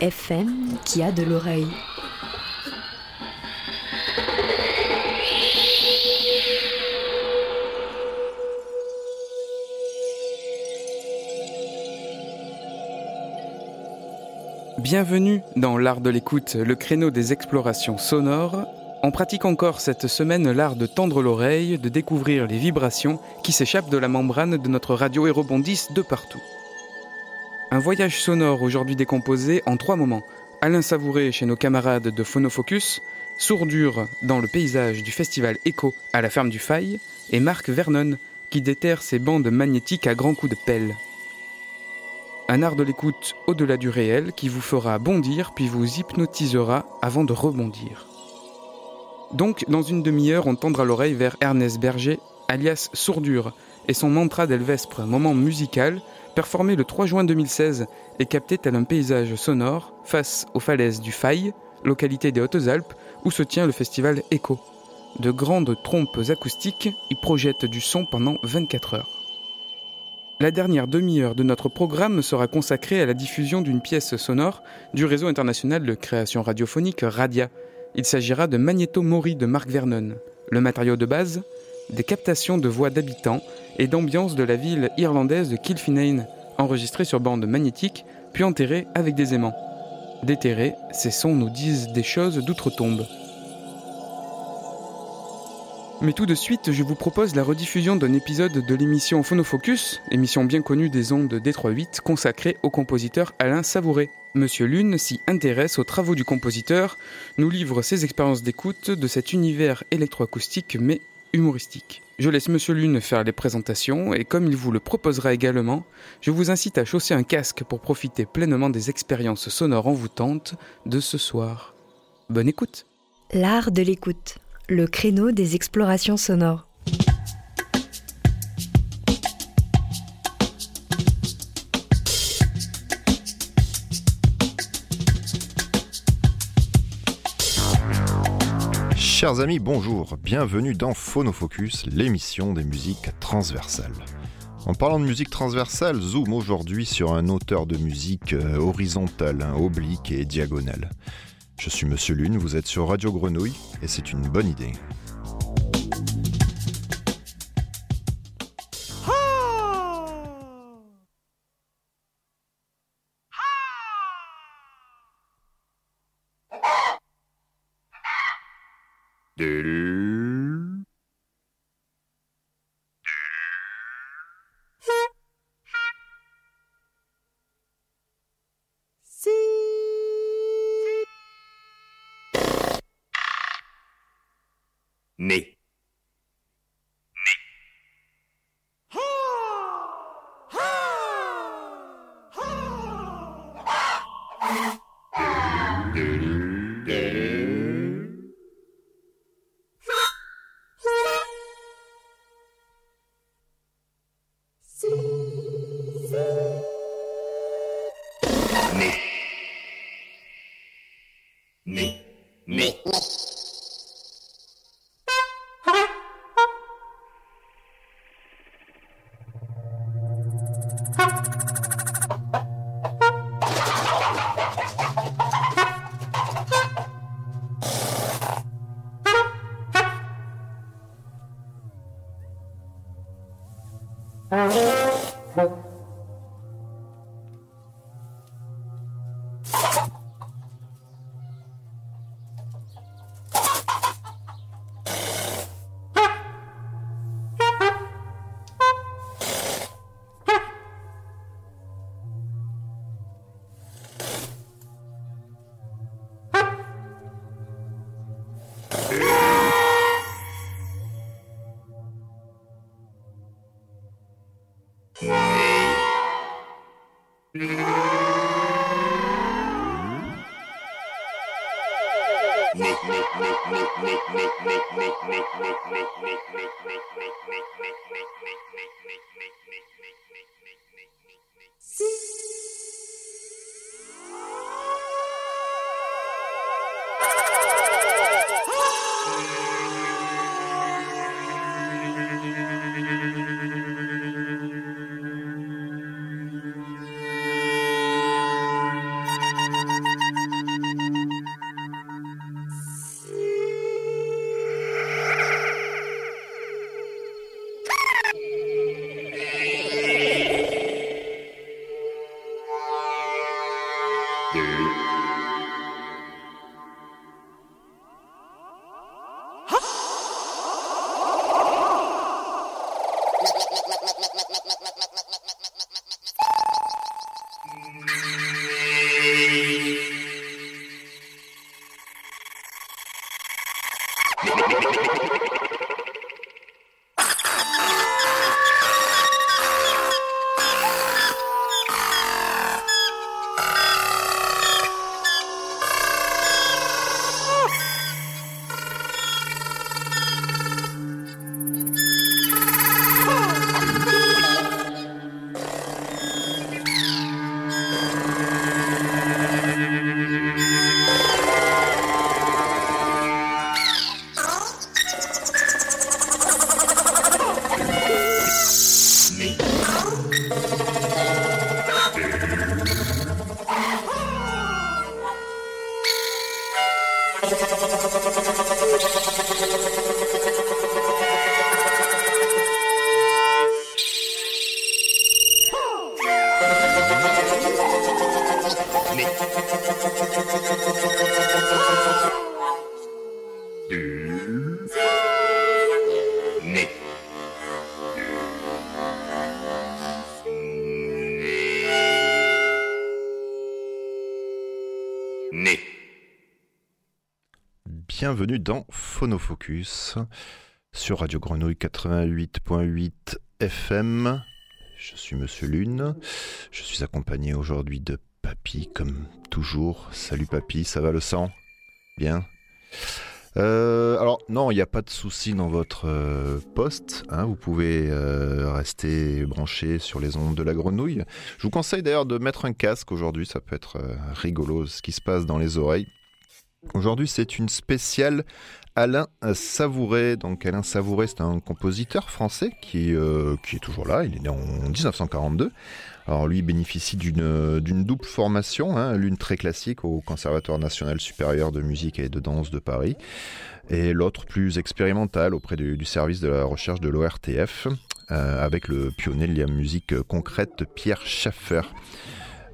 FM qui a de l'oreille. Bienvenue dans l'art de l'écoute, le créneau des explorations sonores. On pratique encore cette semaine l'art de tendre l'oreille, de découvrir les vibrations qui s'échappent de la membrane de notre radio et rebondissent de partout. Un voyage sonore aujourd'hui décomposé en trois moments. Alain Savouré chez nos camarades de Phonofocus, Sourdure dans le paysage du festival Echo à la ferme du Faille, et Marc Vernon qui déterre ses bandes magnétiques à grands coups de pelle. Un art de l'écoute au-delà du réel qui vous fera bondir puis vous hypnotisera avant de rebondir. Donc, dans une demi-heure, on tendra l'oreille vers Ernest Berger, alias Sourdure, et son mantra d'Elvespre, moment musical, performé le 3 juin 2016 et capté tel un paysage sonore face aux falaises du Faille, localité des Hautes-Alpes, où se tient le festival Echo. De grandes trompes acoustiques y projettent du son pendant 24 heures. La dernière demi-heure de notre programme sera consacrée à la diffusion d'une pièce sonore du réseau international de création radiophonique Radia. Il s'agira de Magneto Mori de Mark Vernon. Le matériau de base Des captations de voix d'habitants et d'ambiance de la ville irlandaise de Kilfinane, enregistrées sur bande magnétique, puis enterrées avec des aimants. Déterrés, ces sons nous disent des choses d'outre-tombe. Mais tout de suite, je vous propose la rediffusion d'un épisode de l'émission Phonofocus, émission bien connue des ondes D38 consacrée au compositeur Alain Savouré. Monsieur Lune s'y intéresse aux travaux du compositeur, nous livre ses expériences d'écoute de cet univers électroacoustique mais humoristique. Je laisse Monsieur Lune faire les présentations et comme il vous le proposera également, je vous incite à chausser un casque pour profiter pleinement des expériences sonores envoûtantes de ce soir. Bonne écoute L'art de l'écoute, le créneau des explorations sonores. Chers amis, bonjour, bienvenue dans Phonofocus, l'émission des musiques transversales. En parlant de musique transversale, zoom aujourd'hui sur un auteur de musique euh, horizontale, oblique et diagonale. Je suis Monsieur Lune, vous êtes sur Radio Grenouille et c'est une bonne idée. Né. Mm-hmm. Bienvenue dans Phonofocus sur Radio Grenouille 88.8 FM. Je suis Monsieur Lune. Je suis accompagné aujourd'hui de Papy, comme toujours. Salut Papy, ça va le sang? Bien? Euh, alors non, il n'y a pas de souci dans votre euh, poste. Hein. vous pouvez euh, rester branché sur les ondes de la grenouille. Je vous conseille d'ailleurs de mettre un casque aujourd'hui. Ça peut être rigolo ce qui se passe dans les oreilles. Aujourd'hui, c'est une spéciale Alain Savouré. Donc Alain Savouré, c'est un compositeur français qui, euh, qui est toujours là. Il est né en 1942. Alors lui bénéficie d'une double formation, hein, l'une très classique au Conservatoire national supérieur de musique et de danse de Paris, et l'autre plus expérimentale auprès du, service de la recherche de l'ORTF, euh, avec le pionnier de la musique concrète Pierre Schaffer.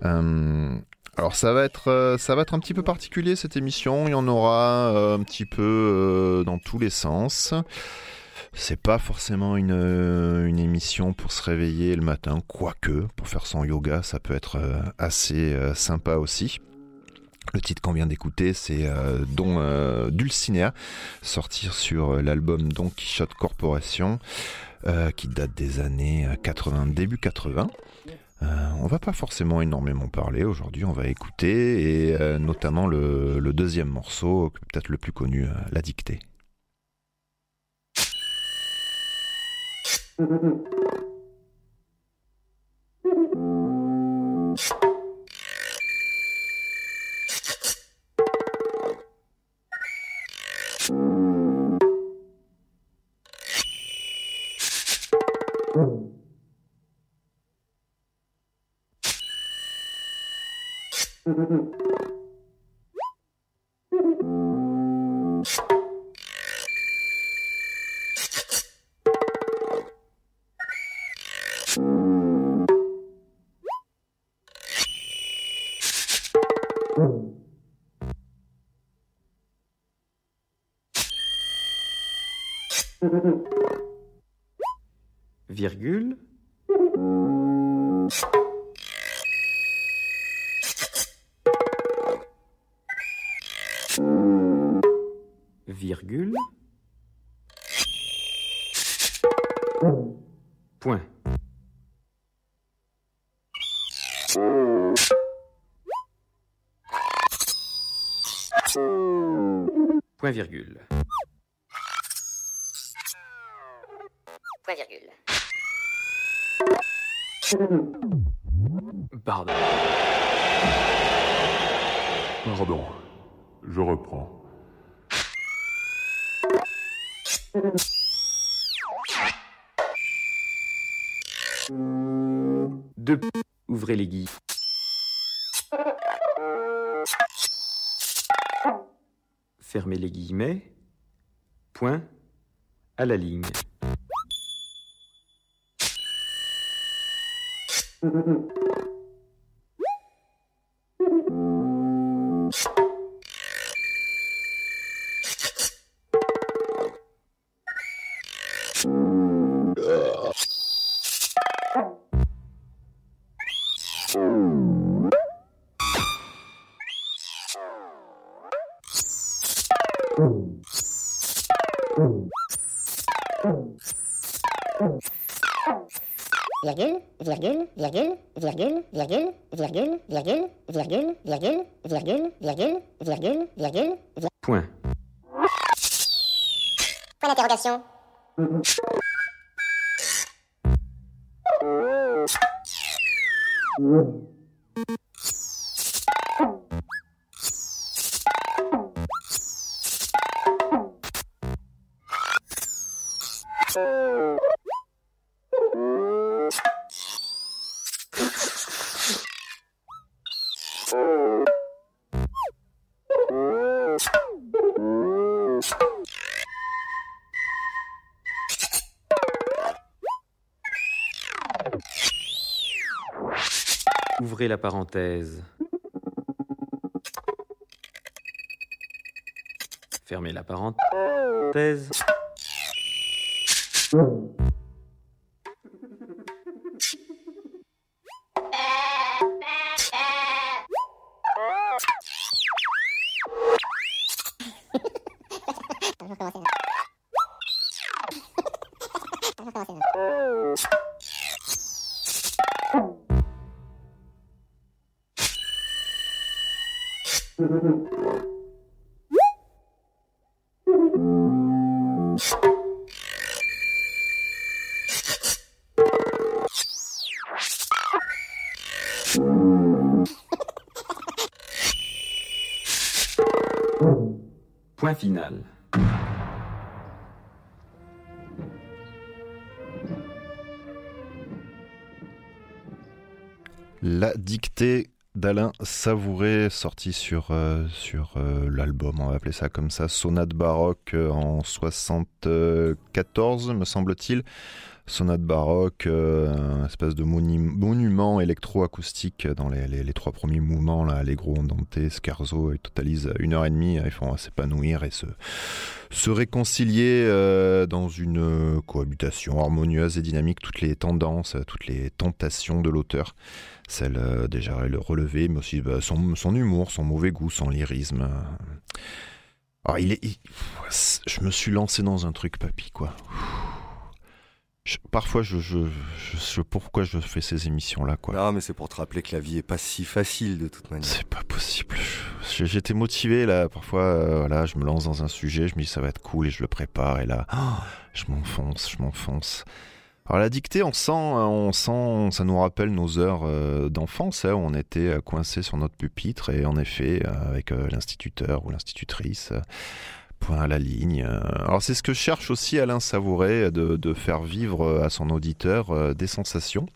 Euh, alors ça va être euh, ça va être un petit peu particulier cette émission. Il y en aura euh, un petit peu euh, dans tous les sens. C'est pas forcément une, une, émission pour se réveiller le matin, quoique pour faire son yoga, ça peut être assez sympa aussi. Le titre qu'on vient d'écouter, c'est Don Dulcinea, sortir sur l'album Don Quichotte Corporation, qui date des années 80, début 80. Euh, on va pas forcément énormément parler aujourd'hui, on va écouter et euh, notamment le, deuxième morceau, peut-être le plus connu, euh, La dictée. Virgule. Point. Point virgule. Point virgule. Pardon. Pardon. Je reprends. Deux. Ouvrez les guillemets. Fermez les guillemets. Point. À la ligne. Virgule, virgule, virgule, virgule, virgule, virgule, virgule, virgule, virgule, virgule, virgule. Point. Point d'interrogation. Ouvrez la parenthèse. Fermez la parenthèse. Savouré, sortie sur, euh, euh, l'album, on va appeler ça comme ça, Sonate baroque euh, en 74, me semble-t-il. Sonate baroque, euh, un espèce de monu- monument électroacoustique dans les, les- trois premiers mouvements, là, Allegro, Andante, Scherzo, ils totalisent une heure et demie, ils font s'épanouir et se, se réconcilier euh, dans une euh, cohabitation harmonieuse et dynamique, toutes les tendances, toutes les tentations de l'auteur celle déjà le relevé, mais aussi bah, son, son humour, son mauvais goût, son lyrisme. Alors, il est, je me suis lancé dans un truc, papy, quoi. Je- parfois, je, je, je sais pourquoi je fais ces émissions-là, quoi. Non, mais c'est pour te rappeler que la vie est pas si facile de toute manière. C'est pas possible. J'étais motivé là. Parfois, euh, voilà, je me lance dans un sujet, je me dis ça va être cool et je le prépare et là, ah, je m'enfonce, je m'enfonce. Alors la dictée, on sent, euh, on sent, ça nous rappelle nos heures euh, d'enfance hein, où on était euh, coincé sur notre pupitre et en effet avec euh, l'instituteur ou l'institutrice. Euh, Point à la ligne. euh. Alors c'est ce que cherche aussi Alain Savouret de, de faire vivre euh, à son auditeur euh, des sensations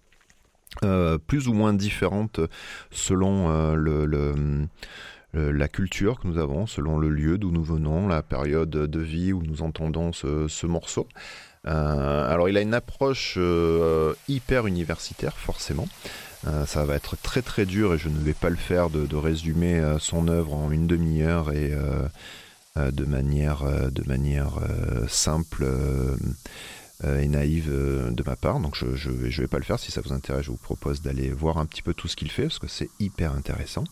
euh, plus ou moins différentes selon euh, la culture que nous avons, selon le lieu d'où nous venons, la période de vie où nous entendons ce, ce morceau. Euh, alors il a une approche euh, hyper universitaire forcément. Euh, ça va être très très dur et je ne vais pas le faire de, de résumer euh, son œuvre en une demi-heure et euh, euh, de manière, euh, de manière euh, simple euh, euh, et naïve de ma part. Donc je, je, vais, pas le faire. Si ça vous intéresse, je vous propose d'aller voir un petit peu tout ce qu'il fait parce que c'est hyper intéressant.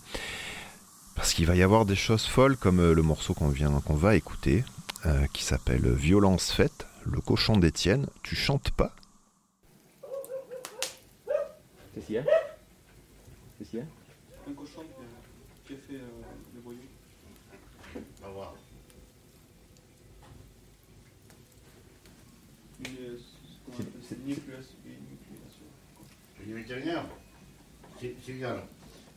Parce qu'il va y avoir des choses folles comme le morceau qu'on vient qu'on va écouter, qui s'appelle Violence faite, le cochon d'Étienne. Tu chantes pas Qu'est-ce qu'il y a Qu'est-ce qu'il y a Un cochon qui a fait euh, le voyou. On va voir. C'est du vétérinaire C'est bien.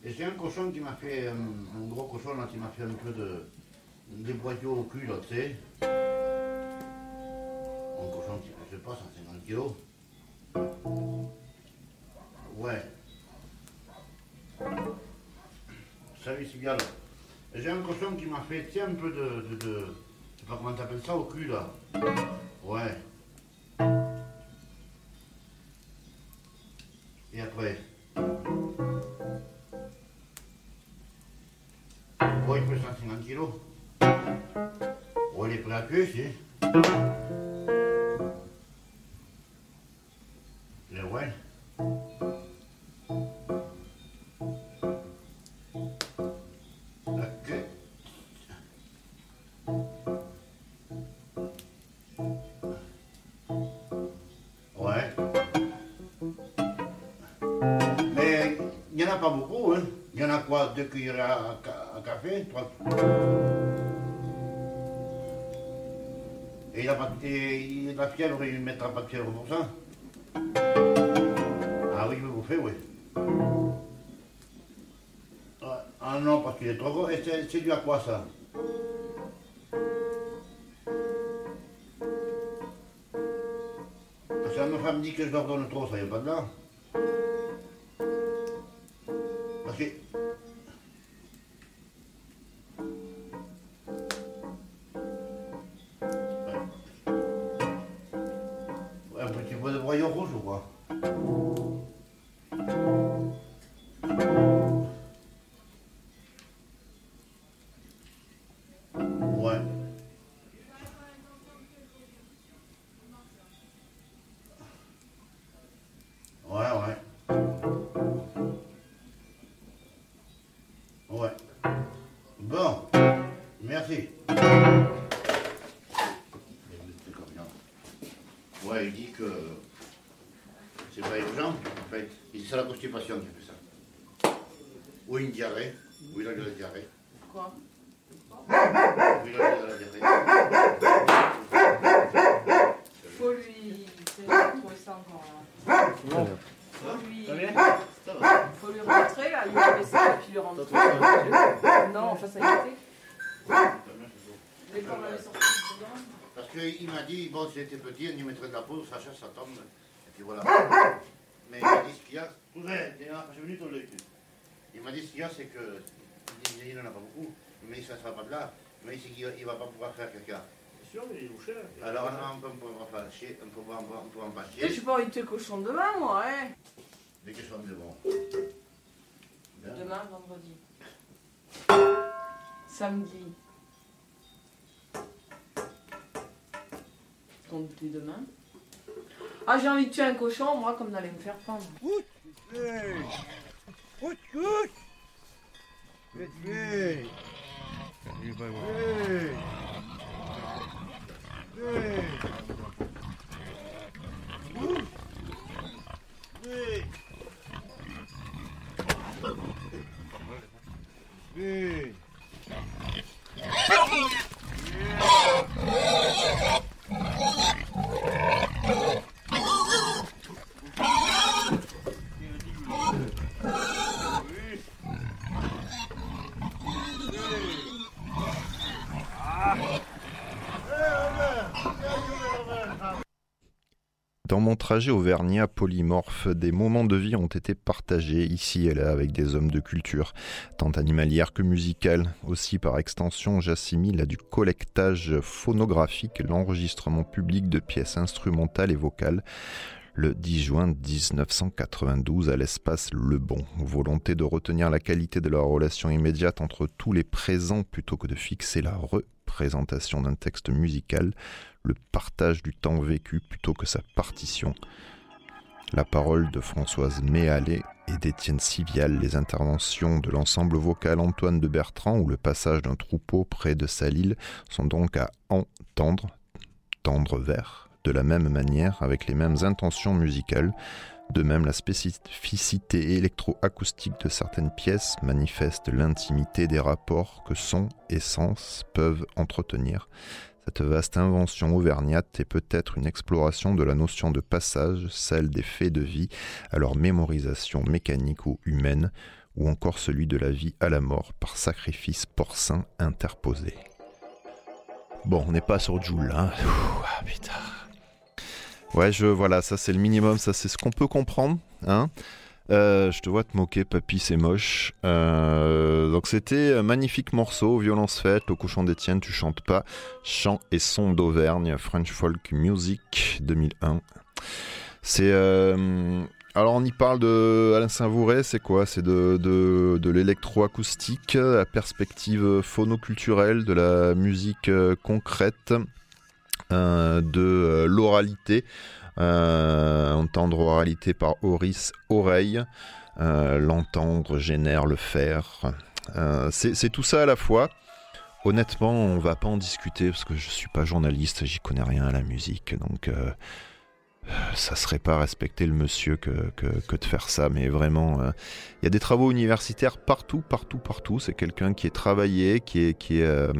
Et c'est un cochon qui m'a fait, un gros cochon qui m'a fait un peu de, des boyaux au cul là, tu sais. Un cochon qui, je sais pas, 150 kilos. Ouais. Salut Cigale. J'ai un cochon qui m'a fait, tiens, un peu de, de, de- je sais pas comment t'appelles ça, au cul là. Ouais. Et après Ouais, il fait 150 kilos. Ouais, il est prêt fièvre, il ne mettra pas de fièvre pour ça Ah oui, il veut bouffer, oui. Ah, Ah non, parce qu'il est trop gros. Et c'est dû à quoi ça Parce que ma femme dit que je leur donne trop, ça y est pas de là. C'est constipation fait ça. Ou une diarrhée. Ou la diarrhée. Quoi Ou il a de la diarrhée. Faut lui. C'est pas trouver ça encore. hein. Non. Faut lui. Ça va Faut lui rentrer là, lui enlever ça et puis le rentrer. Non, enfin ça a été. Mais quand on avait sorti dedans. Parce qu'il m'a dit, bon, si j'étais petit, on y mettrait de la poudre, ça chasse, ça tombe. Et puis voilà. Mais il m'a dit ce qu'il y a. Cousin, t'es là, j'ai venu ton œil. Il m'a dit ce qu'il y a, c'est que. Il dit, il n'en a pas beaucoup. Mais ça ne sera pas de là. Mais il sait qu'il ne va pas pouvoir faire caca. sûr, mais il est cher. Alors on peut, en chier, on peut, on en pas Et j'ai pas envie de te cochon demain, moi, ouais. Dès que je sois de bon. Demain, vendredi. Samedi. Donc dès demain. Ah, j'ai envie de tuer un cochon, moi, comme d'aller me faire What's good? Good, good. Everybody good. Good. Good. Good. Good. Good. Trajet auvergnat polymorphe, des moments de vie ont été partagés ici et là avec des hommes de culture, tant animalière que musicale. Aussi, par extension, j'assimile à du collectage phonographique l'enregistrement public de pièces instrumentales et vocales le 10 juin 1992 à l'espace Le Bon. Volonté de retenir la qualité de la relation immédiate entre tous les présents plutôt que de fixer la représentation d'un texte musical, le partage du temps vécu plutôt que sa partition. La parole de Françoise Méallet et d'Étienne Sivial, les interventions de l'ensemble vocal Antoine de Bertrand ou le passage d'un troupeau près de Salil sont donc à entendre, tendre vers, de la même manière, avec les mêmes intentions musicales, De même, la spécificité électroacoustique de certaines pièces manifeste l'intimité des rapports que son et sens peuvent entretenir. Cette vaste invention auvergnate est peut-être une exploration de la notion de passage, celle des faits de vie, à leur mémorisation mécanique ou humaine, ou encore celui de la vie à la mort par sacrifice porcin interposé. Bon, on n'est pas sur Joule, hein. Ah. Ouais, je voilà, ça c'est le minimum, ça c'est ce qu'on peut comprendre, hein. Euh, je te vois te moquer, papy, c'est moche. Euh, donc c'était un magnifique morceau, violence faite, au couchant d'Étienne, tu chantes pas, chant et son d'Auvergne, French Folk Music 2001. C'est euh, alors on y parle de Alain Saint-Vouret, c'est quoi? C'est de, de, de l'électroacoustique, la perspective phonoculturelle, de la musique concrète, de euh, l'oralité, euh, entendre oralité par Horis, oreille, euh, l'entendre génère le faire. Euh, c'est tout ça à la fois. Honnêtement, on va pas en discuter parce que je suis pas journaliste, j'y connais rien à la musique, donc euh, ça serait pas respecter le monsieur que, que, de faire ça, mais vraiment, euh, il y a des travaux universitaires partout, partout, partout. C'est quelqu'un qui est travaillé, qui est, qui est, euh,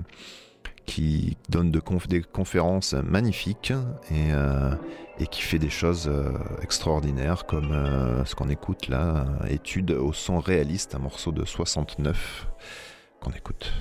qui donne des conférences magnifiques et, euh, et qui fait des choses euh, extraordinaires comme euh, ce qu'on écoute là, étude au son réaliste, un morceau de 69 qu'on écoute.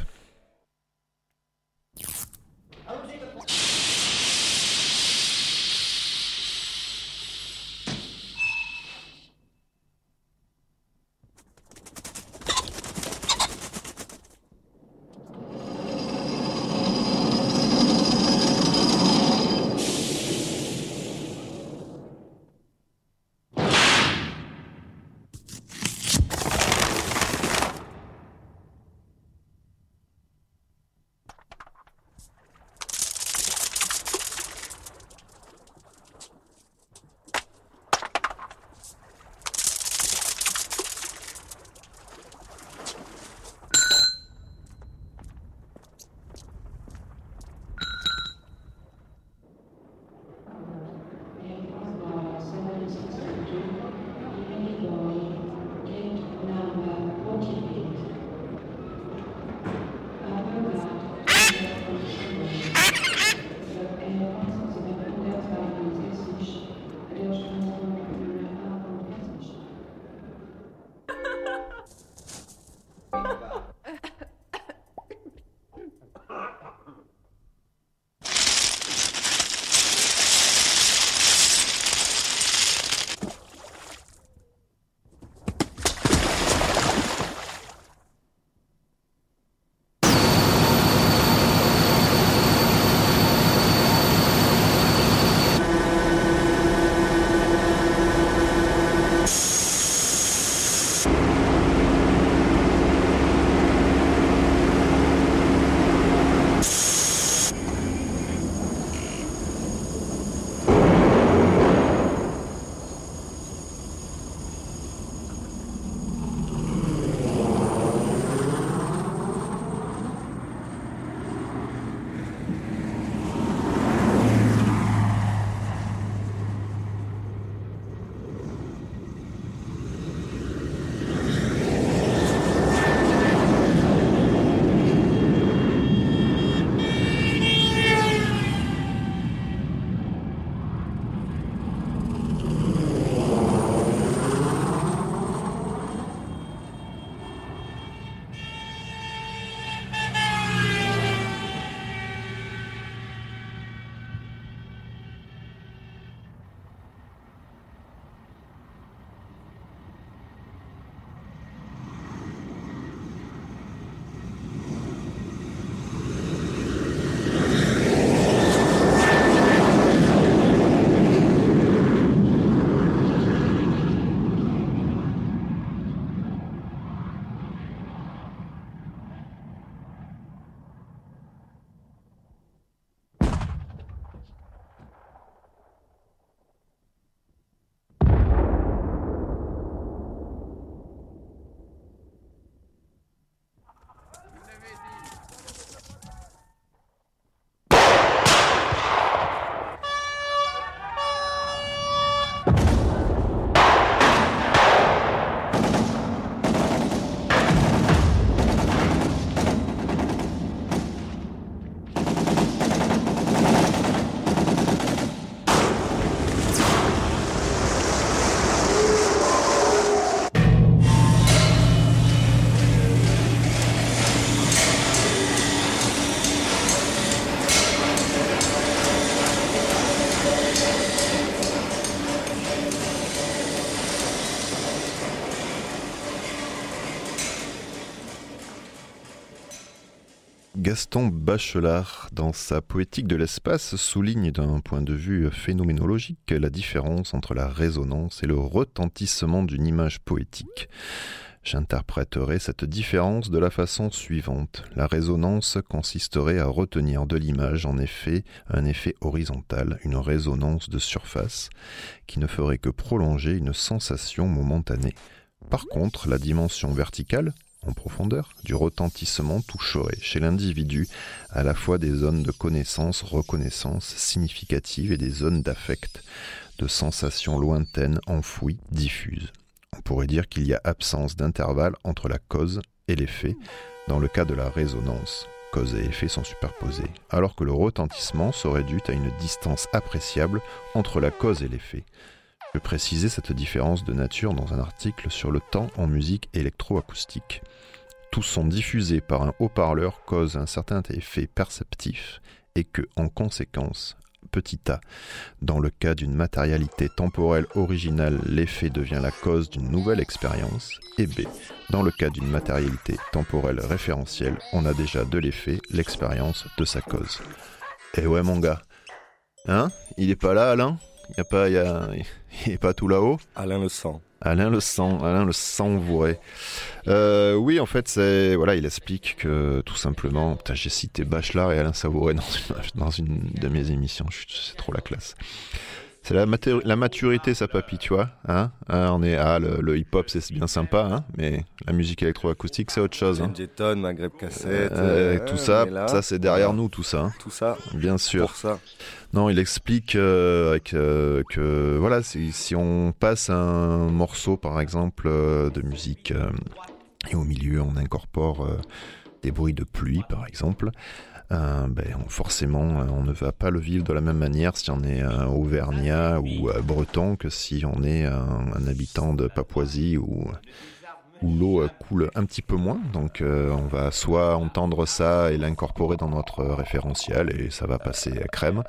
Gaston Bachelard, dans sa poétique de l'espace, souligne d'un point de vue phénoménologique la différence entre la résonance et le retentissement d'une image poétique. J'interpréterai cette différence de la façon suivante. La résonance consisterait à retenir de l'image en effet un effet horizontal, une résonance de surface, qui ne ferait que prolonger une sensation momentanée. Par contre, la dimension verticale, profondeur, du retentissement toucherait chez l'individu à la fois des zones de connaissance, reconnaissance significative et des zones d'affect, de sensations lointaines, enfouies, diffuses. On pourrait dire qu'il y a absence d'intervalle entre la cause et l'effet dans le cas de la résonance. Cause et effet sont superposés, alors que le retentissement se réduit à une distance appréciable entre la cause et l'effet. Je cette différence de nature dans un article sur le temps en musique électroacoustique. Tous sont diffusés par un haut-parleur cause un certain effet perceptif et que, en conséquence, petit a. Dans le cas d'une matérialité temporelle originale, l'effet devient la cause d'une nouvelle expérience. Et B. Dans le cas d'une matérialité temporelle référentielle, on a déjà de l'effet l'expérience de sa cause. Eh ouais mon gars. Hein? Il est pas là Alain? Il, y a pas, il, a, il est pas tout là-haut Alain le sent. Alain le sent, Alain le savouré. Euh, oui, en fait, c'est voilà, il explique que tout simplement, putain, j'ai cité Bachelard et Alain Savouré dans une, dans une de mes émissions. C'est trop la classe. C'est la, la, maturité, ça papy, tu vois. Hein, hein on est, ah, le, le hip-hop, c'est bien sympa, hein, mais la musique électroacoustique, c'est autre chose. Hein. Jeton, Maghreb cassette, euh, euh, tout ça, là, ça c'est derrière nous, tout ça. Hein. Tout ça. Bien sûr. Pour ça. Non, il explique euh, que, que, voilà, si, si, on passe un morceau, par exemple, euh, de musique, euh, et au milieu on incorpore des bruits de pluie, par exemple, euh, ben, forcément, on ne va pas le vivre de la même manière si on est un Auvergnat ou euh, breton que si on est un, un habitant de Papouasie ou où l'eau coule un petit peu moins. Donc euh, on va soit entendre ça et l'incorporer dans notre référentiel et ça va passer à crème,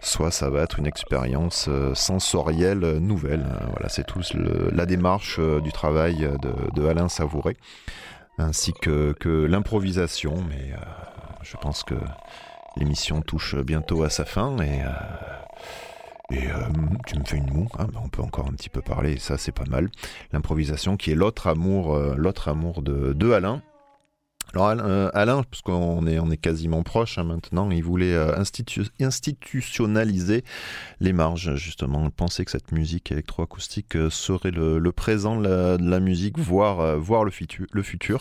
soit ça va être une expérience euh, sensorielle nouvelle. Voilà, c'est tout le, la démarche euh, du travail de, de Alain Savouré, ainsi que, que l'improvisation. Mais euh, je pense que l'émission touche bientôt à sa fin et et euh, tu me fais une moue, hein, on peut encore un petit peu parler, ça c'est pas mal. L'improvisation qui est l'autre amour, euh, amour de, Alain. Alors Alain, euh, parce qu'on est, quasiment proche hein, maintenant, il voulait institu institutionnaliser les marges justement. Il pensait que cette musique électroacoustique serait le, présent de la, musique, voire, le futur.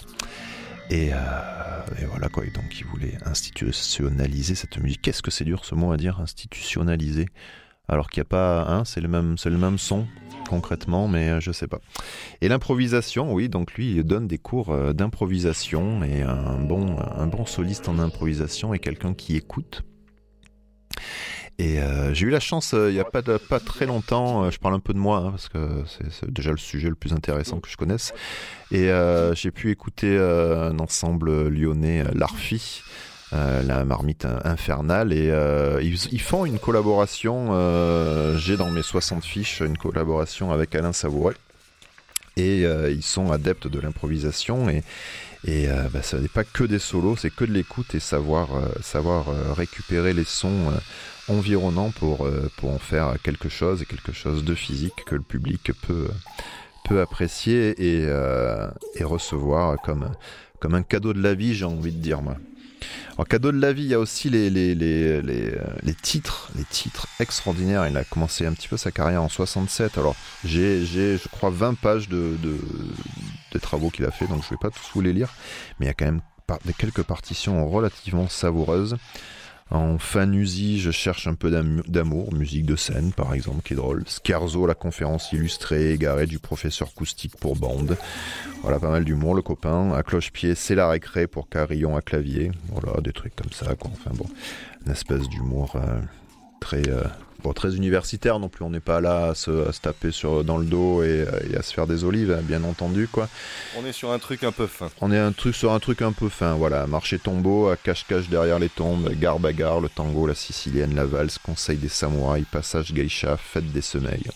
Et, et, voilà quoi, et donc il voulait institutionnaliser cette musique. Qu'est-ce que c'est dur ce mot à dire, institutionnaliser alors qu'il n'y a pas un, hein, c'est le même, le même son concrètement, mais euh, je sais pas. Et l'improvisation, oui, donc lui, il donne des cours euh, d'improvisation et un bon, un bon soliste en improvisation est quelqu'un qui écoute. Et euh, j'ai eu la chance, il n'y a pas, très longtemps, je parle un peu de moi, hein, parce que c'est déjà le sujet le plus intéressant que je connaisse, et j'ai pu écouter un ensemble lyonnais, l'Arfi, euh, la marmite infernale. Et euh, ils, font une collaboration euh, j'ai dans mes 60 fiches une collaboration avec Alain Savouret et euh, ils sont adeptes de l'improvisation. Et, et bah, ça n'est pas que des solos c'est que de l'écoute et savoir savoir récupérer les sons environnants pour pour en faire quelque chose et quelque chose de physique que le public peut peut apprécier et, et recevoir comme comme un cadeau de la vie j'ai envie de dire moi en cadeau de la vie, il y a aussi les, les, les, les, les titres, les titres extraordinaires. Il a commencé un petit peu sa carrière en 67. Alors, j'ai, je crois, 20 pages de, de, de travaux qu'il a fait, donc je vais pas tous vous les lire. Mais il y a quand même quelques partitions relativement savoureuses. En fanusie, je cherche un peu d'amour, musique de scène par exemple, qui est drôle. Scarzo, la conférence illustrée, égarée du professeur acoustique pour bande. Voilà, pas mal d'humour, le copain. À cloche-pied, c'est la récré pour carillon à clavier. Voilà, des trucs comme ça, quoi. Enfin bon, une espèce d'humour euh, très, euh, bon, très universitaire non plus. On n'est pas là à se, à se, taper sur, dans le dos et, et, à se faire des olives, bien entendu, quoi. On est sur un truc un peu fin. On est un truc sur un truc un peu fin, voilà. Marché tombeau, à cache-cache derrière les tombes, gare bagarre, le tango, la sicilienne, la valse, conseil des samouraïs, passage geisha, fête des sommeils.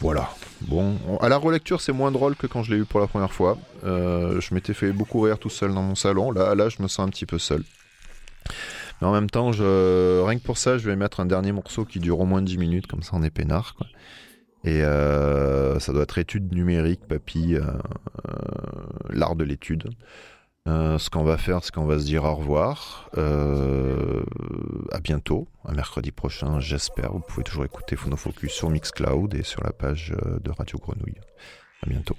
Voilà. Bon, on- à la relecture, c'est moins drôle que quand je l'ai eu pour la première fois. Euh, je m'étais fait beaucoup rire tout seul dans mon salon. Là, là, je me sens un petit peu seul. Mais en même temps, rien que pour ça, je vais mettre un dernier morceau qui dure au moins 10 minutes, comme ça on est peinard. Et euh, ça doit être étude numérique, papy, euh, euh, l'art de l'étude. Ce qu'on va faire, c'est qu'on va se dire au revoir. À bientôt, à mercredi prochain, j'espère. Vous pouvez toujours écouter Phonofocus sur Mixcloud et sur la page de Radio Grenouille. À bientôt.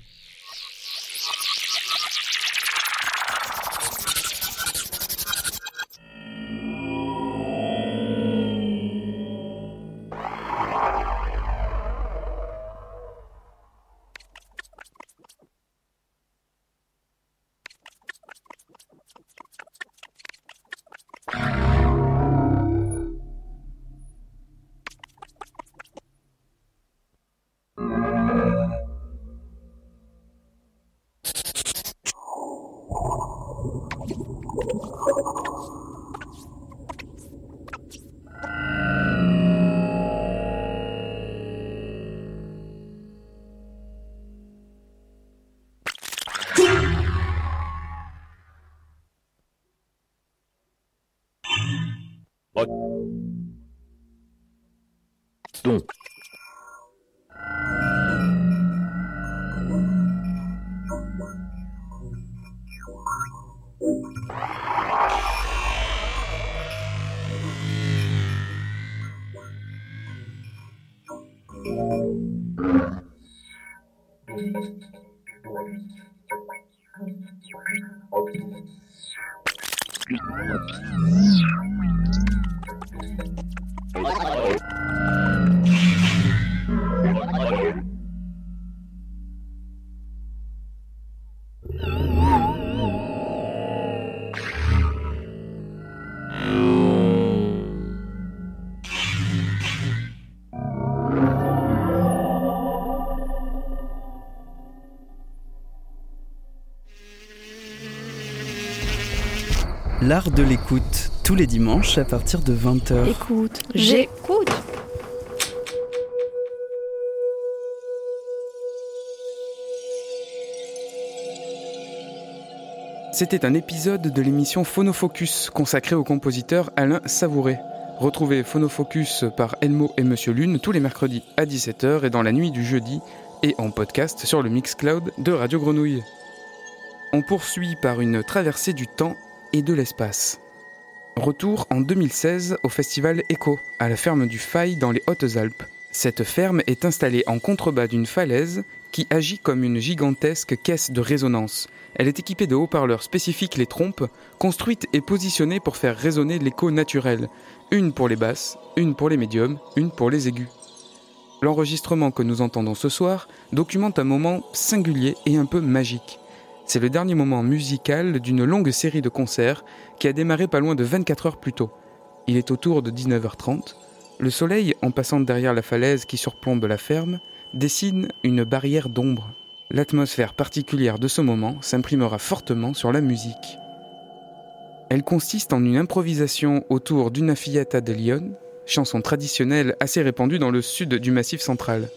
L'art de l'écoute, tous les dimanches à partir de 20h. Écoute, J'écoute. C'était un épisode de l'émission Phonofocus consacré au compositeur Alain Savouret. Retrouvez Phonofocus par Elmo et Monsieur Lune tous les mercredis à 17h et dans la nuit du jeudi et en podcast sur le Mixcloud de Radio Grenouille. On poursuit par une traversée du temps et de l'espace. Retour en 2016 au festival Echo, à la ferme du Faille dans les Hautes-Alpes. Cette ferme est installée en contrebas d'une falaise qui agit comme une gigantesque caisse de résonance. Elle est équipée de haut-parleurs spécifiques les trompes, construites et positionnées pour faire résonner l'écho naturel. Une pour les basses, une pour les médiums, une pour les aigus. L'enregistrement que nous entendons ce soir documente un moment singulier et un peu magique. C'est le dernier moment musical d'une longue série de concerts qui a démarré pas loin de 24 heures plus tôt. Il est autour de 19h30. Le soleil, en passant derrière la falaise qui surplombe la ferme, dessine une barrière d'ombre. L'atmosphère particulière de ce moment s'imprimera fortement sur la musique. Elle consiste en une improvisation autour d'une Affiata de Lyon, chanson traditionnelle assez répandue dans le sud du Massif central.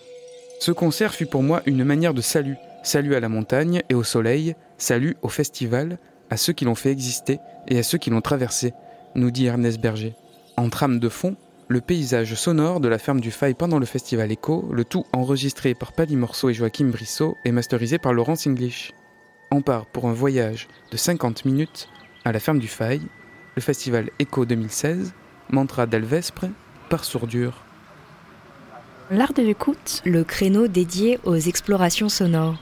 Ce concert fut pour moi une manière de salut, salut à la montagne et au soleil, salut au festival, à ceux qui l'ont fait exister et à ceux qui l'ont traversé, nous dit Ernest Berger. En trame de fond, le paysage sonore de la ferme du Faille pendant le festival Echo, le tout enregistré par Pali Morceau et Joachim Brissot et masterisé par Laurence English. On part pour un voyage de 50 minutes à la ferme du Faille, le festival Echo 2016, Mantra del Vespre, par sourdure. L'art de l'écoute, Le créneau dédié aux explorations sonores.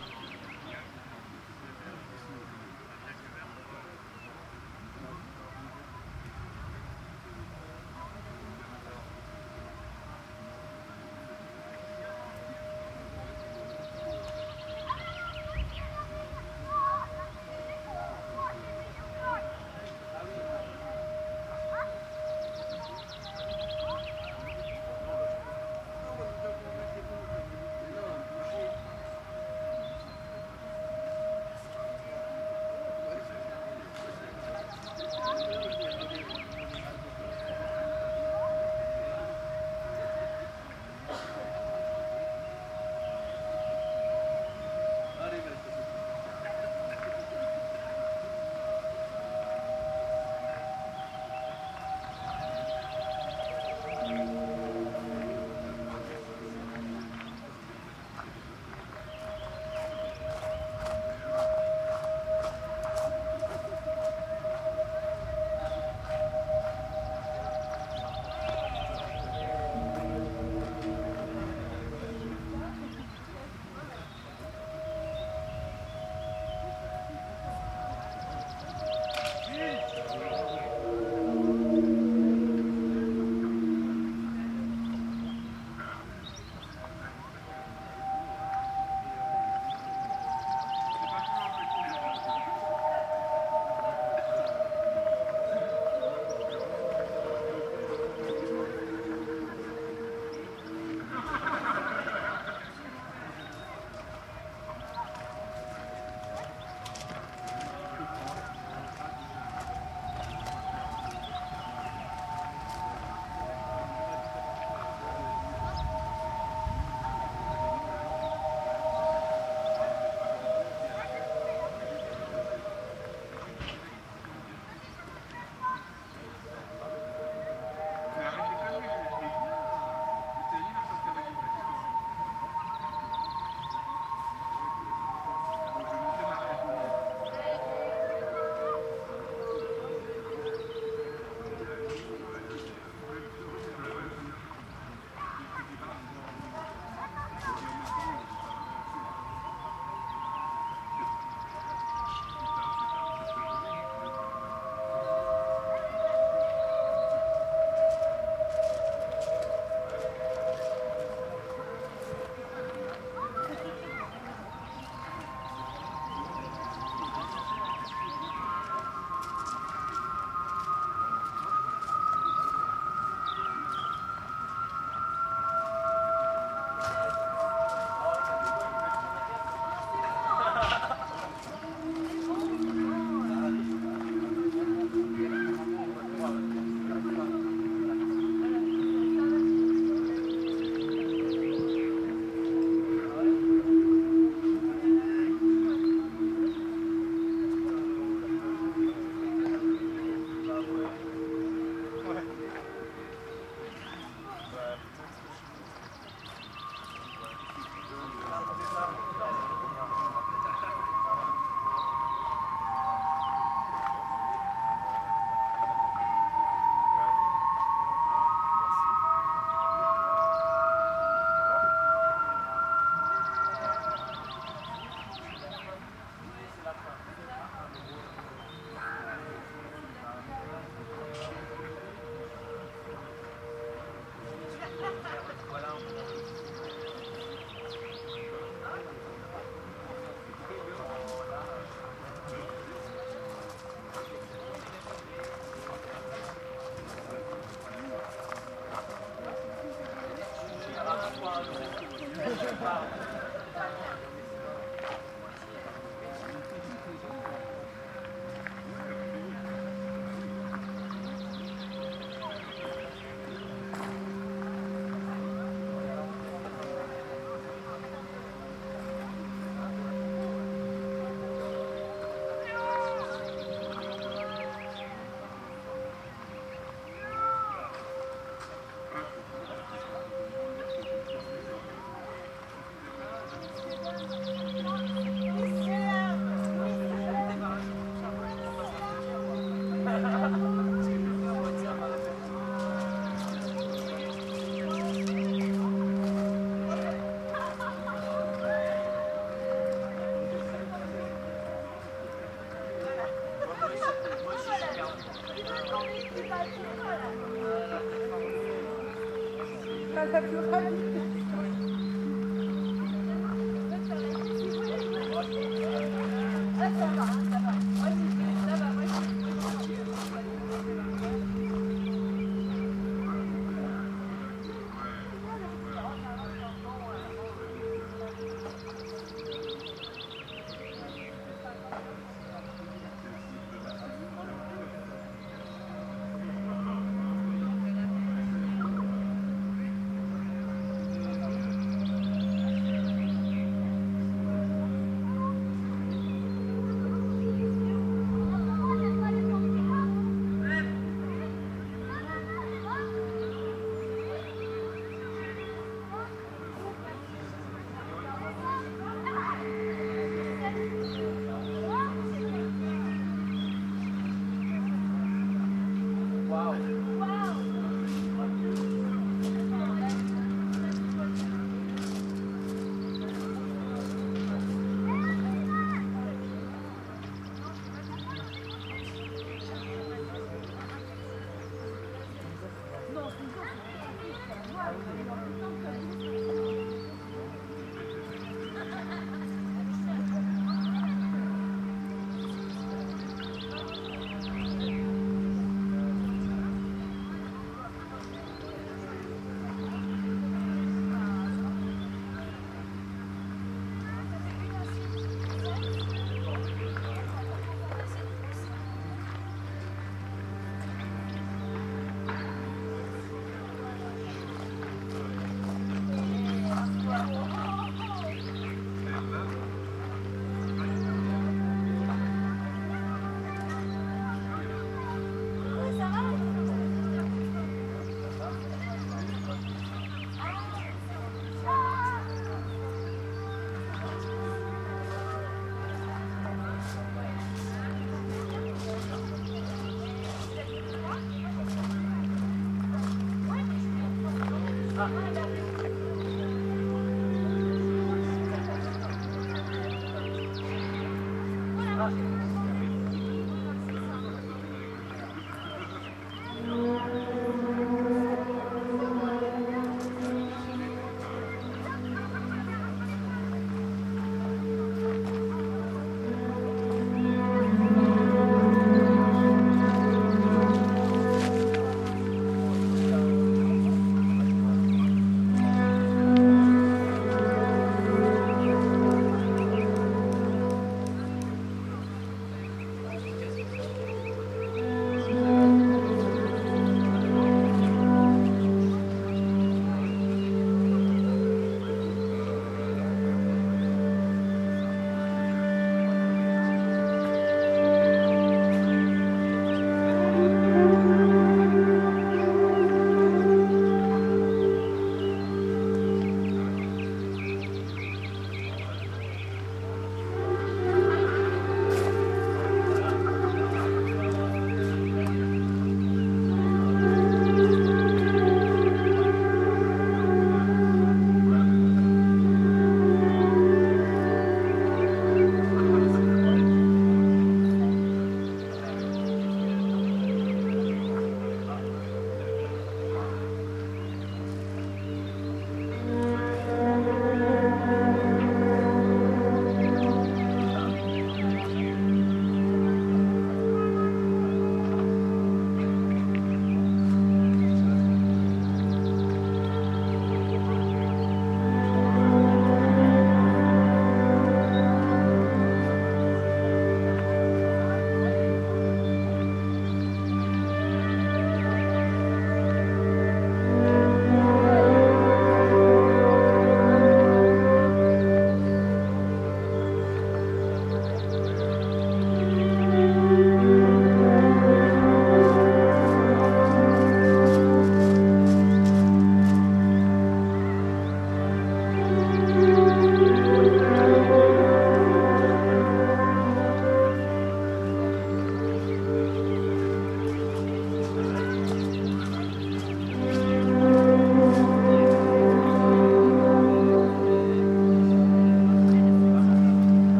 الخمس والخمس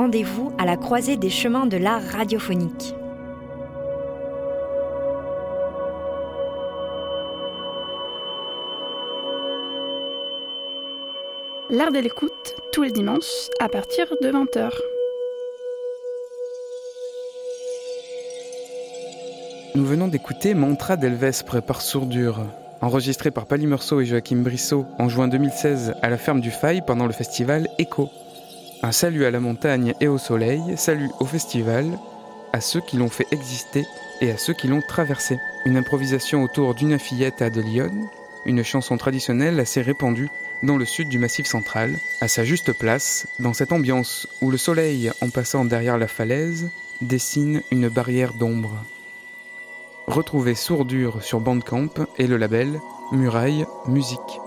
rendez-vous à la croisée des chemins de l'art radiophonique. L'art de l'écoute, tous les dimanches, à partir de 20h. Nous venons d'écouter Mantra d'Elvespre par Sourdure, enregistré par Pali Meursault et Joachim Brissot en juin 2016 à la ferme du Faille pendant le festival Echo. Un salut à la montagne et au soleil, salut au festival, à ceux qui l'ont fait exister et à ceux qui l'ont traversé. Une improvisation autour d'une fillette à de Lyon, une chanson traditionnelle assez répandue dans le sud du Massif central, à sa juste place, dans cette ambiance où le soleil, en passant derrière la falaise, dessine une barrière d'ombre. Retrouvez Sourdure sur Bandcamp et le label Muraille Musique.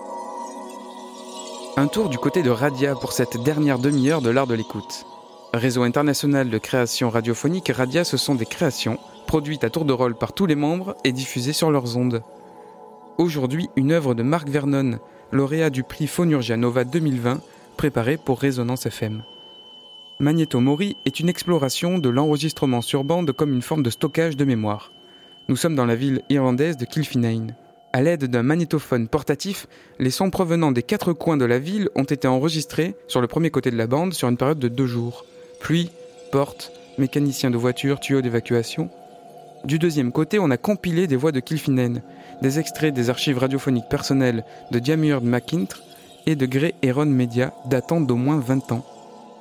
Un tour du côté de Radia pour cette dernière demi-heure de l'art de l'écoute. Réseau international de création radiophonique, Radia, ce sont des créations produites à tour de rôle par tous les membres et diffusées sur leurs ondes. Aujourd'hui, une œuvre de Marc Vernon, lauréat du prix Phonurgia Nova 2020, préparée pour Résonance FM. Magneto Mori est une exploration de l'enregistrement sur bande comme une forme de stockage de mémoire. Nous sommes dans la ville irlandaise de Kilfinane. À l'aide d'un magnétophone portatif, les sons provenant des quatre coins de la ville ont été enregistrés sur le premier côté de la bande sur une période de deux jours. Pluie, porte, mécanicien de voiture, tuyaux d'évacuation. Du deuxième côté, on a compilé des voix de Kilfinen, des extraits des archives radiophoniques personnelles de Diamur McIntyre et de Grey Heron Media datant d'au moins 20 ans.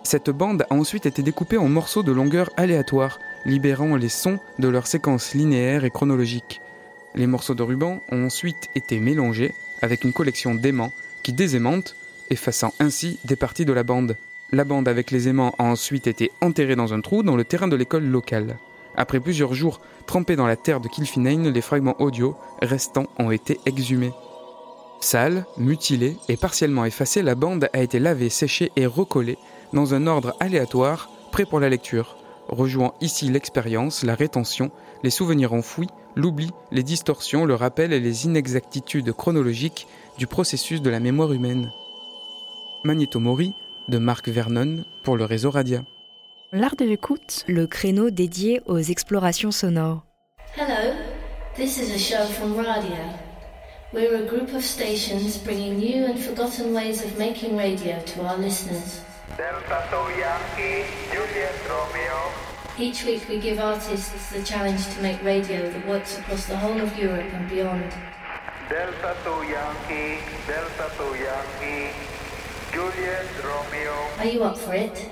Cette bande a ensuite été découpée en morceaux de longueur aléatoire, libérant les sons de leur séquence linéaire et chronologique. Les morceaux de ruban ont ensuite été mélangés avec une collection d'aimants qui désaimantent, effaçant ainsi des parties de la bande. La bande avec les aimants a ensuite été enterrée dans un trou dans le terrain de l'école locale. Après plusieurs jours trempés dans la terre de Kilfinane, les fragments audio restants ont été exhumés. Sale, mutilée et partiellement effacée, la bande a été lavée, séchée et recollée dans un ordre aléatoire, prêt pour la lecture, rejouant ici l'expérience, la rétention, les souvenirs enfouis l'oubli, les distorsions, le rappel et les inexactitudes chronologiques du processus de la mémoire humaine. Magneto Mori de Marc Vernon pour le réseau Radia. L'art de l'écoute, le créneau dédié aux explorations sonores. Hello, this is a show from Radia. We're a group of stations bringing new and forgotten ways of making radio to our listeners. Delta Yankee, Juliet Romeo. Each week we give artists the challenge to make radio that works across the whole of Europe and beyond. Delta 2 Yankee, Delta 2 Yankee, Juliet Romeo. Are you up for it?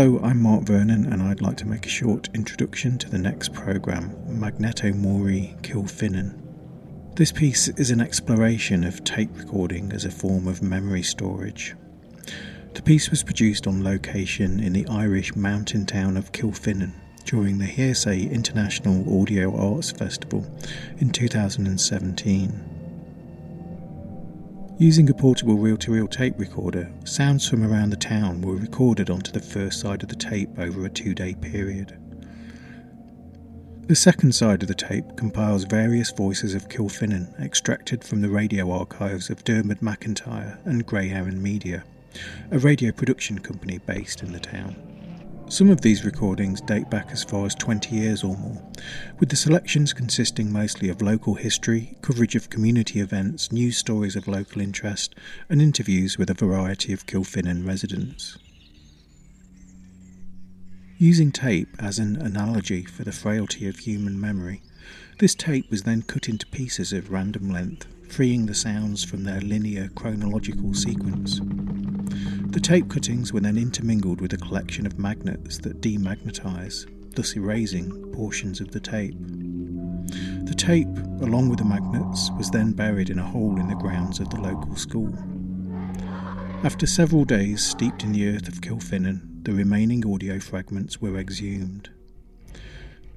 Hello, I'm Mark Vernon, and I'd like to make a short introduction to the next programme, Magneto Mori Kilfinnan. This piece is an exploration of tape recording as a form of memory storage. The piece was produced on location in the Irish mountain town of Kilfinnan during the Hearsay International Audio Arts Festival in 2017. Using a portable reel to reel tape recorder, sounds from around the town were recorded onto the first side of the tape over a two day period. The second side of the tape compiles various voices of Kilfinnan extracted from the radio archives of Dermot McIntyre and Grey Media, a radio production company based in the town. Some of these recordings date back as far as 20 years or more, with the selections consisting mostly of local history, coverage of community events, news stories of local interest, and interviews with a variety of Kilfinnan residents. Using tape as an analogy for the frailty of human memory, this tape was then cut into pieces of random length, freeing the sounds from their linear chronological sequence. The tape cuttings were then intermingled with a collection of magnets that demagnetize, thus erasing portions of the tape. The tape, along with the magnets, was then buried in a hole in the grounds of the local school. After several days steeped in the earth of Kilfinnan, the remaining audio fragments were exhumed.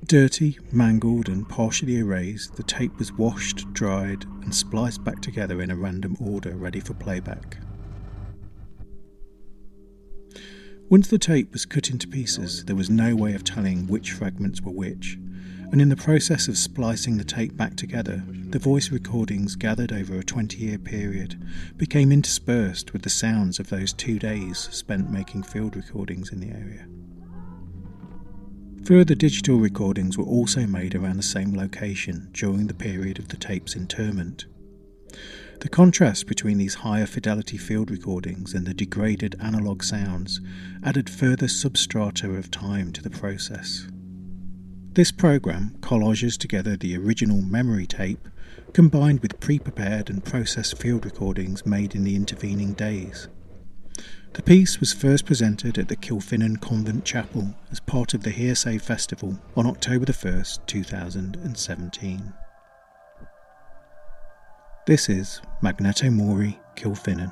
Dirty, mangled, and partially erased, the tape was washed, dried, and spliced back together in a random order ready for playback. Once the tape was cut into pieces, there was no way of telling which fragments were which, and in the process of splicing the tape back together, the voice recordings gathered over a 20 year period became interspersed with the sounds of those two days spent making field recordings in the area. Further digital recordings were also made around the same location during the period of the tape's interment. The contrast between these higher fidelity field recordings and the degraded analogue sounds added further substrata of time to the process. This program collages together the original memory tape combined with pre prepared and processed field recordings made in the intervening days. The piece was first presented at the Kilfinnan Convent Chapel as part of the Hearsay Festival on October the 1st, 2017. This is Magneto Mori Kilfinnan.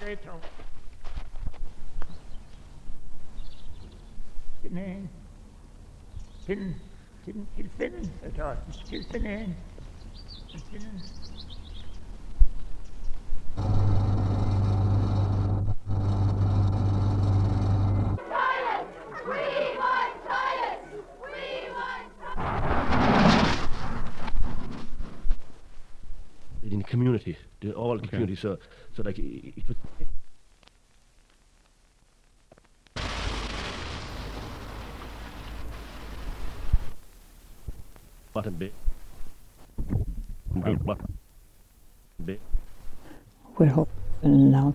Gator. Finnen. Finnen. Finnen. Finnen. Finnen. Finnen. Finnen. The. So, so like it, it. Button bit. Button bit. We're hoping now.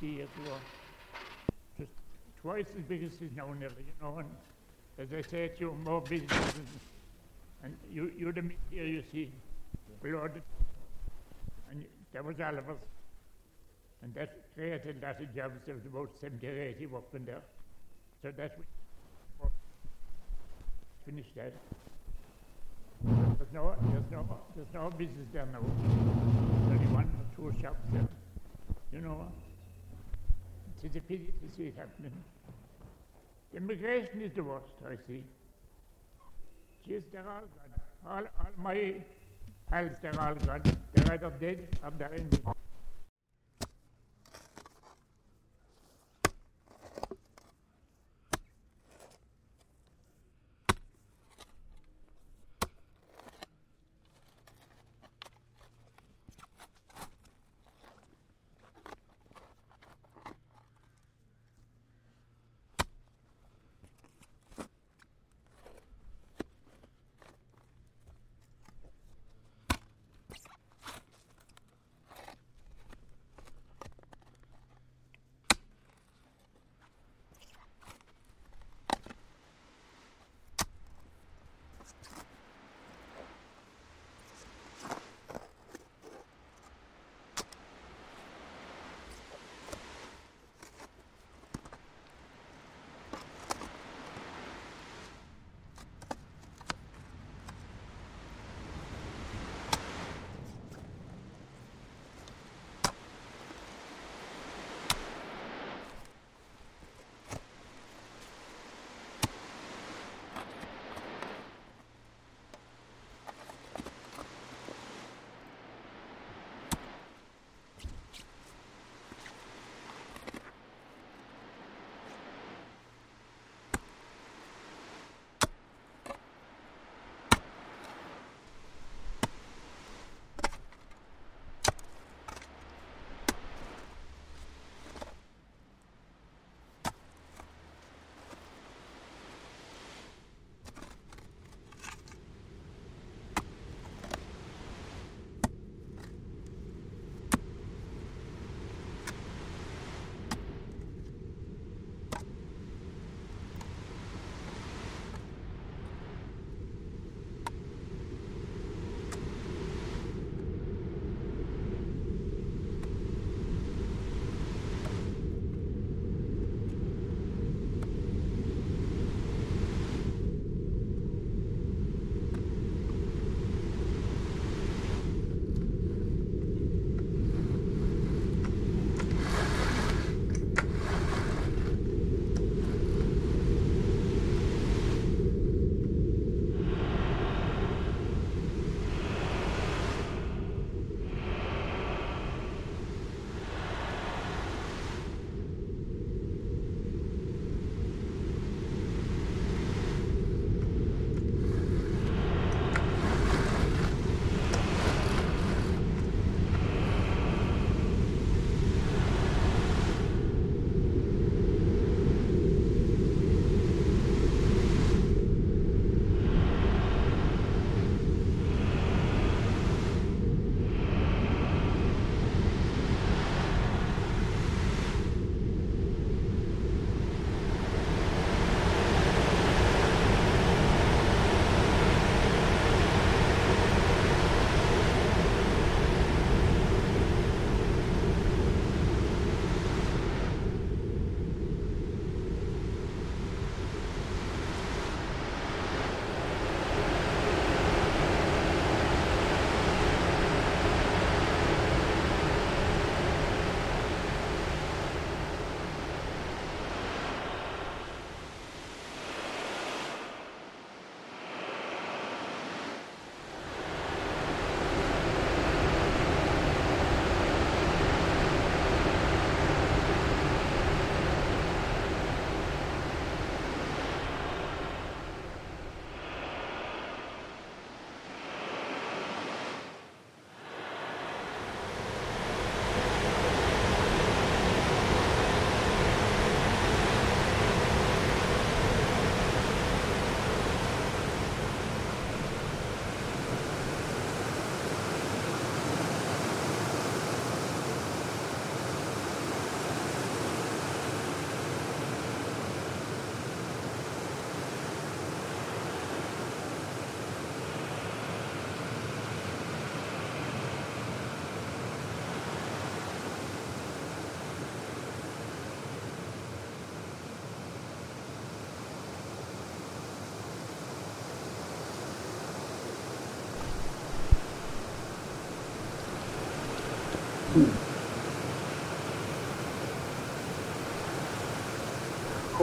years ago. Just it is now, nearly, you know. And as I say to you, more business. And, you, you're the here, you see. Below the, and there was all of us. And that created a lot of jobs. There was about 70 or 80 working there. So that's what finished that. There's no, there's no, there's no business there now. There's only one or two shops there. You know, it's a pity to see it happening. Immigration is the worst, I see. Yes, they're all gone. All, all my pals, they're all gone. They're either dead or they're in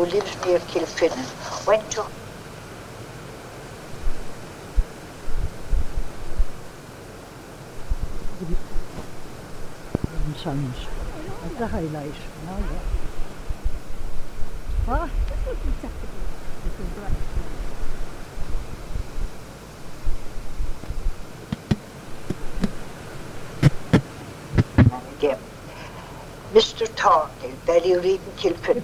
who lives near Kilfinnan, went to sons. The highlight. Now, yeah. Mr. Thornhill, Barry Reed and Kilpin.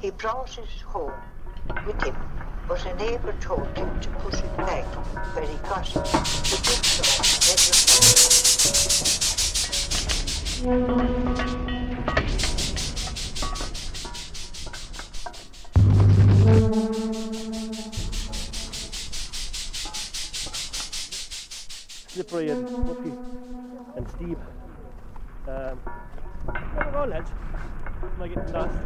he brought it home with him, but a neighbour told him to put it back where he got it. He did so, and it slippery and rocky and steep. Um, oh, I'm. Am I getting lost?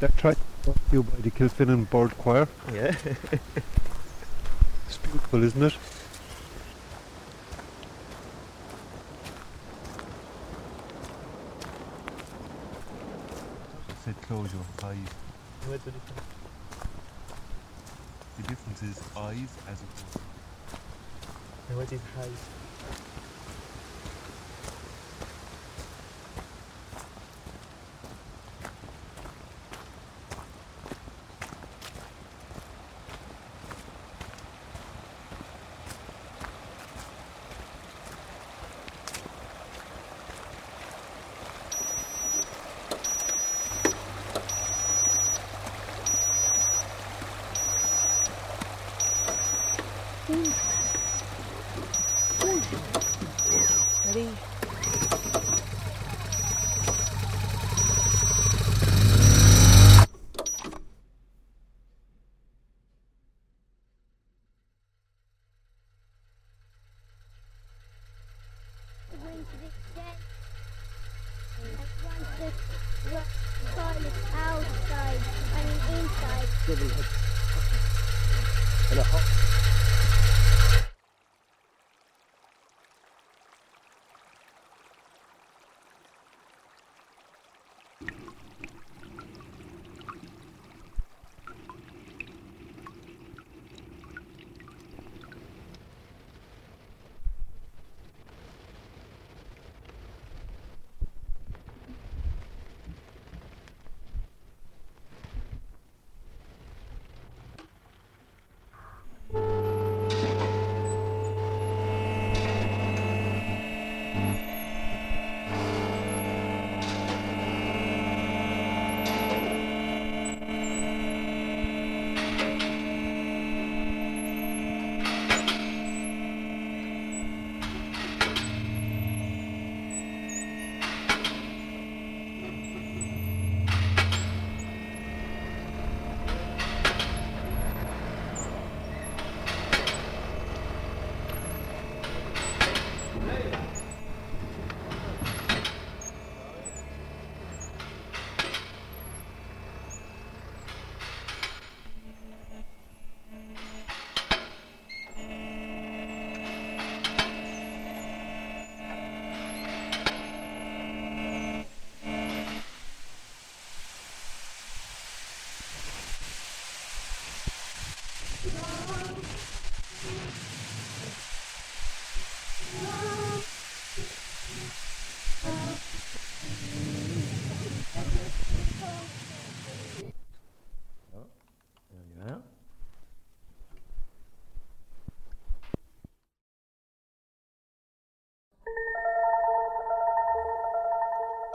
That tried to you by the Kilfinnan Bird Choir. Yeah. It's beautiful, isn't it? said close your eyes. What's the difference? The difference is eyes as opposed to And what is high?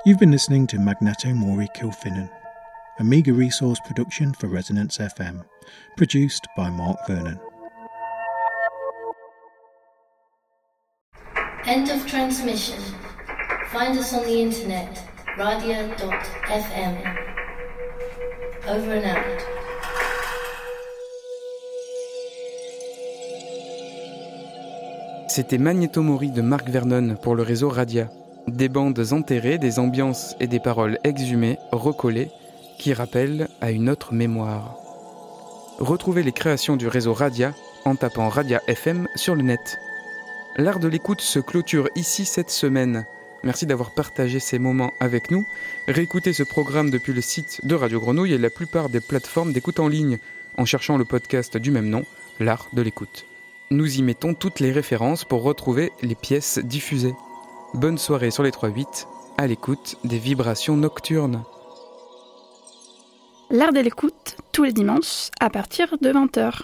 You've been listening to Magneto Mori Kilfinnan, a meagre resource production for Resonance FM, produced by Mark Vernon. End of transmission. Find us on the internet, radia.fm. Over and out. C'était Magneto Mori de Marc Vernon pour le réseau Radia. Des bandes enterrées, des ambiances et des paroles exhumées, recollées, qui rappellent à une autre mémoire. Retrouvez les créations du réseau Radia en tapant Radia FM sur le net. L'art de l'écoute se clôture ici cette semaine. Merci d'avoir partagé ces moments avec nous. Réécoutez ce programme depuis le site de Radio Grenouille et la plupart des plateformes d'écoute en ligne en cherchant le podcast du même nom, L'art de l'écoute. Nous y mettons toutes les références pour retrouver les pièces diffusées. Bonne soirée sur les 3-8, à l'écoute des vibrations nocturnes. L'art de l'écoute, tous les dimanches, à partir de 20h.